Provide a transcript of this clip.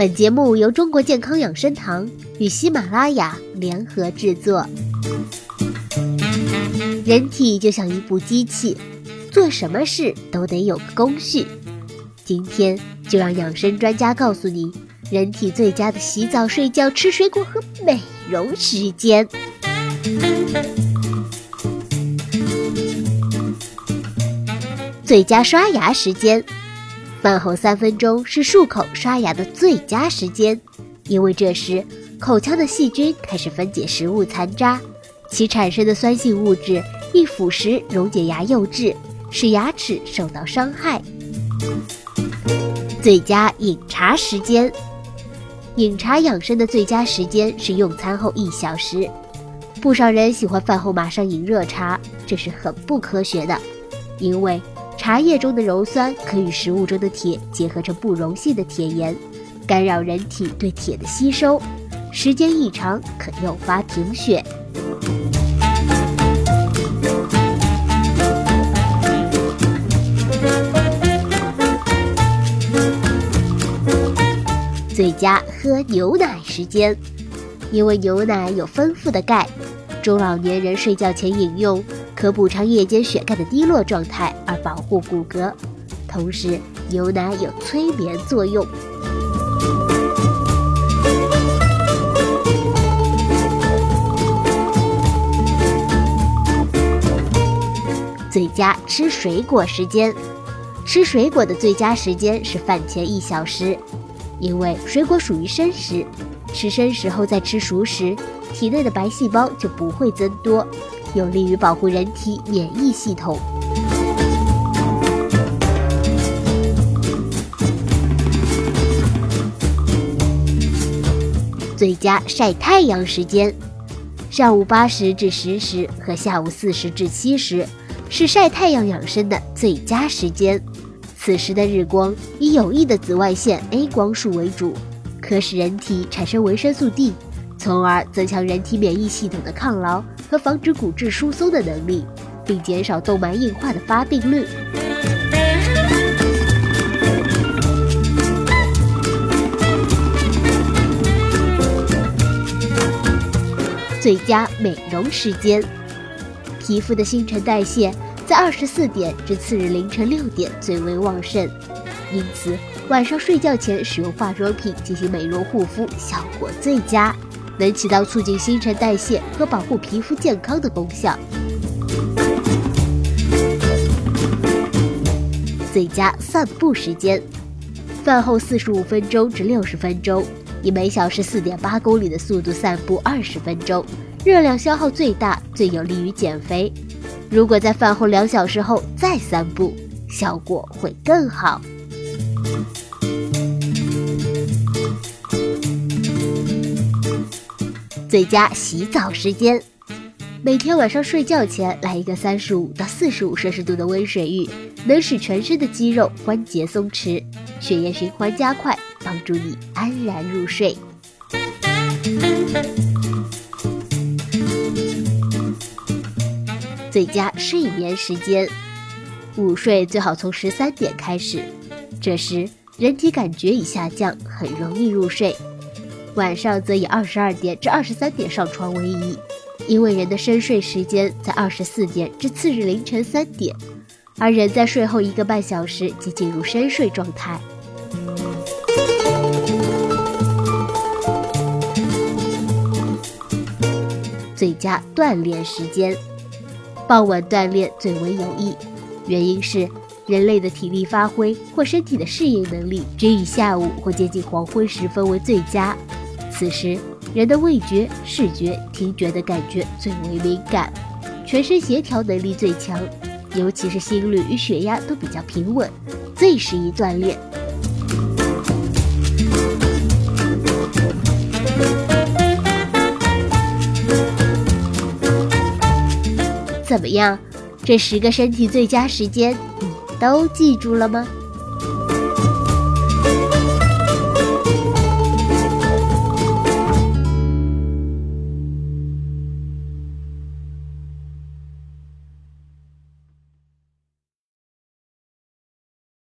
本节目由中国健康养生堂与喜马拉雅联合制作。人体就像一部机器，做什么事都得有个工序。今天就让养生专家告诉你，人体最佳的洗澡、睡觉、吃水果和美容时间。最佳刷牙时间。饭后三分钟是漱口刷牙的最佳时间，因为这时口腔的细菌开始分解食物残渣，其产生的酸性物质易腐蚀溶解牙釉质，使牙齿受到伤害。最佳饮茶时间，饮茶养生的最佳时间是用餐后一小时。不少人喜欢饭后马上饮热茶，这是很不科学的，因为。茶叶中的鞣酸可与食物中的铁结合成不溶性的铁盐，干扰人体对铁的吸收，时间一长可诱发贫血。最佳喝牛奶时间，因为牛奶有丰富的钙，中老年人睡觉前饮用。可补偿夜间血钙的低落状态，而保护骨骼。同时，牛奶有催眠作用。最佳吃水果时间，吃水果的最佳时间是饭前一小时，因为水果属于生食，吃生食后再吃熟食，体内的白细胞就不会增多。有利于保护人体免疫系统。最佳晒太阳时间：上午八时至十时和下午四时至七时是晒太阳养生的最佳时间。此时的日光以有益的紫外线 A 光束为主，可使人体产生维生素 D。从而增强人体免疫系统的抗劳和防止骨质疏松的能力，并减少动脉硬化的发病率。最佳美容时间，皮肤的新陈代谢在二十四点至次日凌晨六点最为旺盛，因此晚上睡觉前使用化妆品进行美容护肤效果最佳。能起到促进新陈代谢和保护皮肤健康的功效。最佳散步时间：饭后四十五分钟至六十分钟，以每小时四点八公里的速度散步二十分钟，热量消耗最大，最有利于减肥。如果在饭后两小时后再散步，效果会更好。最佳洗澡时间，每天晚上睡觉前来一个三十五到四十五摄氏度的温水浴，能使全身的肌肉关节松弛，血液循环加快，帮助你安然入睡。最佳睡眠时间，午睡最好从十三点开始，这时人体感觉已下降，很容易入睡。晚上则以二十二点至二十三点上床为宜，因为人的深睡时间在二十四点至次日凌晨三点，而人在睡后一个半小时即进入深睡状态。最佳锻炼时间，傍晚锻炼最为有益，原因是人类的体力发挥或身体的适应能力只以下午或接近黄昏时分为最佳。此时，人的味觉、视觉、听觉的感觉最为敏感，全身协调能力最强，尤其是心率与血压都比较平稳，最适宜锻炼。怎么样？这十个身体最佳时间，你都记住了吗？